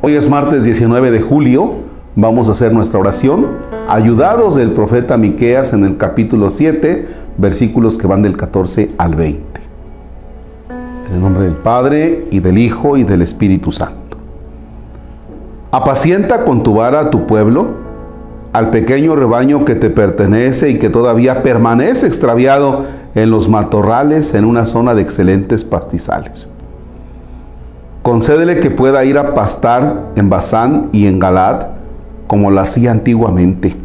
Hoy es martes 19 de julio. Vamos a hacer nuestra oración ayudados del profeta Miqueas en el capítulo 7, versículos que van del 14 al 20. En el nombre del Padre y del Hijo y del Espíritu Santo. Apacienta con tu vara a tu pueblo, al pequeño rebaño que te pertenece y que todavía permanece extraviado en los matorrales en una zona de excelentes pastizales. Concédele que pueda ir a pastar en Bazán y en Galad, como lo hacía antiguamente.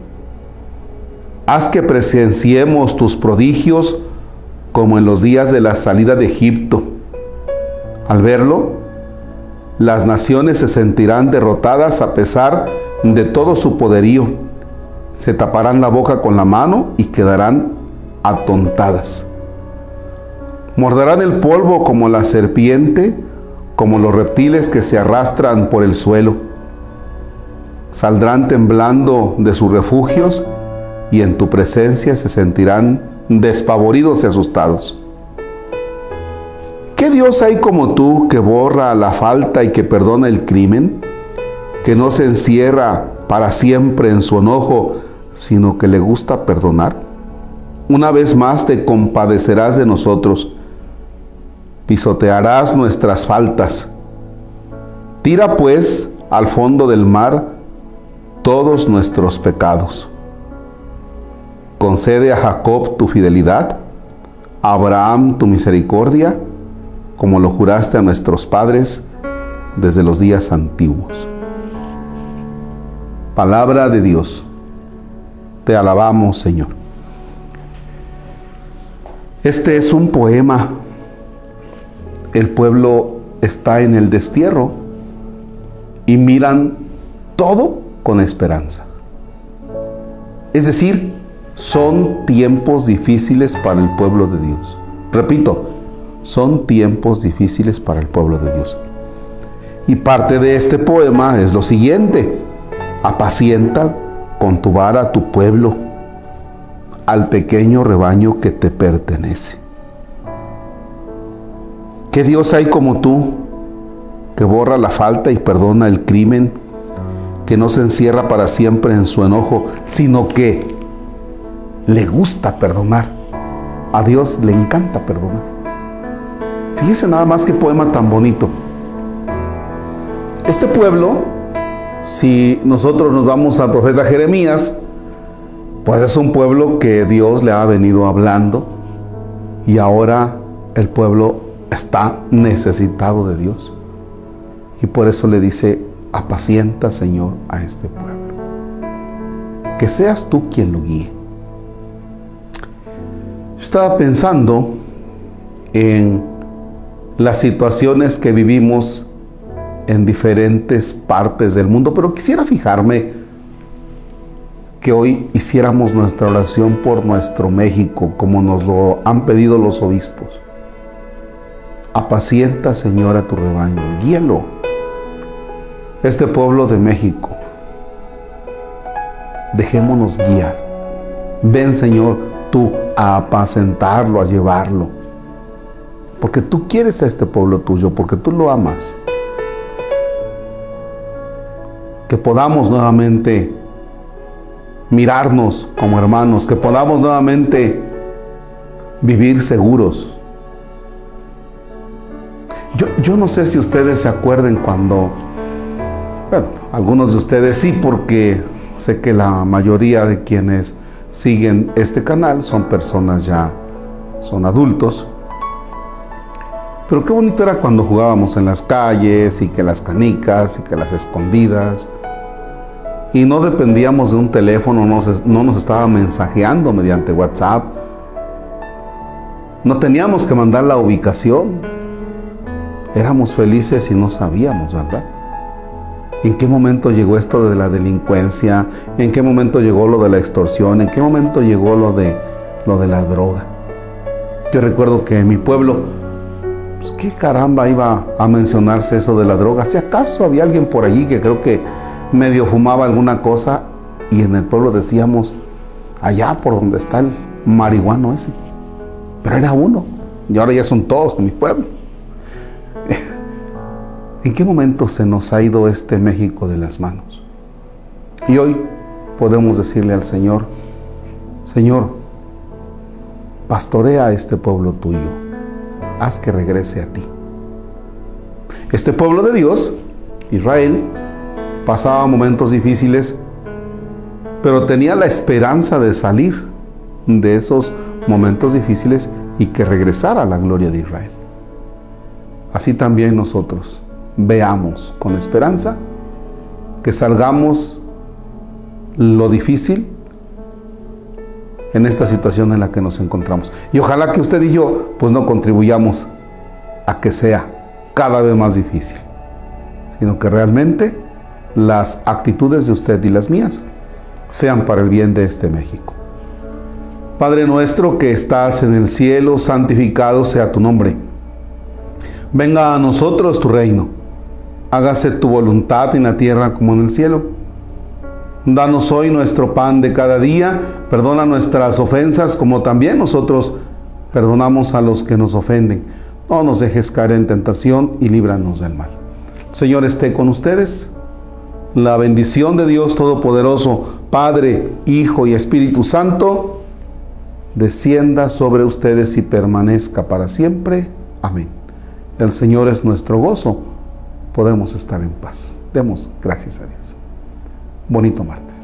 Haz que presenciemos tus prodigios como en los días de la salida de Egipto. Al verlo, las naciones se sentirán derrotadas a pesar de todo su poderío. Se taparán la boca con la mano y quedarán atontadas. Morderán el polvo como la serpiente, como los reptiles que se arrastran por el suelo. Saldrán temblando de sus refugios y en tu presencia se sentirán despavoridos y asustados. ¿Qué Dios hay como tú que borra la falta y que perdona el crimen? Que no se encierra para siempre en su enojo, sino que le gusta perdonar. Una vez más te compadecerás de nosotros pisotearás nuestras faltas. Tira pues al fondo del mar todos nuestros pecados. Concede a Jacob tu fidelidad, a Abraham tu misericordia, como lo juraste a nuestros padres desde los días antiguos. Palabra de Dios. Te alabamos, Señor. Este es un poema el pueblo está en el destierro y miran todo con esperanza. Es decir, son tiempos difíciles para el pueblo de Dios. Repito, son tiempos difíciles para el pueblo de Dios. Y parte de este poema es lo siguiente. Apacienta con tu vara a tu pueblo, al pequeño rebaño que te pertenece. ¿Qué Dios hay como tú que borra la falta y perdona el crimen, que no se encierra para siempre en su enojo, sino que le gusta perdonar? A Dios le encanta perdonar. Fíjese nada más qué poema tan bonito. Este pueblo, si nosotros nos vamos al profeta Jeremías, pues es un pueblo que Dios le ha venido hablando y ahora el pueblo está necesitado de Dios. Y por eso le dice, apacienta Señor a este pueblo. Que seas tú quien lo guíe. Estaba pensando en las situaciones que vivimos en diferentes partes del mundo, pero quisiera fijarme que hoy hiciéramos nuestra oración por nuestro México, como nos lo han pedido los obispos. Apacienta, Señor, a tu rebaño. Guíalo. Este pueblo de México. Dejémonos guiar. Ven, Señor, tú a apacentarlo, a llevarlo. Porque tú quieres a este pueblo tuyo, porque tú lo amas. Que podamos nuevamente mirarnos como hermanos, que podamos nuevamente vivir seguros, yo, no sé si ustedes se acuerden cuando, bueno, algunos de ustedes sí, porque sé que la mayoría de quienes siguen este canal son personas ya, son adultos. Pero qué bonito era cuando jugábamos en las calles y que las canicas y que las escondidas. Y no dependíamos de un teléfono, no, no nos estaba mensajeando mediante WhatsApp. No teníamos que mandar la ubicación éramos felices y no sabíamos, ¿verdad? ¿En qué momento llegó esto de la delincuencia? ¿En qué momento llegó lo de la extorsión? ¿En qué momento llegó lo de, lo de la droga? Yo recuerdo que en mi pueblo, pues qué caramba iba a mencionarse eso de la droga. Si acaso había alguien por allí que creo que medio fumaba alguna cosa y en el pueblo decíamos, allá por donde está el marihuano ese. Pero era uno. y ahora ya son todos en mi pueblo. ¿En qué momento se nos ha ido este México de las manos? Y hoy podemos decirle al Señor, Señor, pastorea a este pueblo tuyo, haz que regrese a ti. Este pueblo de Dios, Israel, pasaba momentos difíciles, pero tenía la esperanza de salir de esos momentos difíciles y que regresara a la gloria de Israel. Así también nosotros veamos con esperanza que salgamos lo difícil en esta situación en la que nos encontramos. Y ojalá que usted y yo pues no contribuyamos a que sea cada vez más difícil, sino que realmente las actitudes de usted y las mías sean para el bien de este México. Padre nuestro que estás en el cielo, santificado sea tu nombre. Venga a nosotros tu reino. Hágase tu voluntad en la tierra como en el cielo. Danos hoy nuestro pan de cada día. Perdona nuestras ofensas como también nosotros perdonamos a los que nos ofenden. No nos dejes caer en tentación y líbranos del mal. Señor esté con ustedes. La bendición de Dios Todopoderoso, Padre, Hijo y Espíritu Santo, descienda sobre ustedes y permanezca para siempre. Amén. El Señor es nuestro gozo. Podemos estar en paz. Demos gracias a Dios. Bonito martes.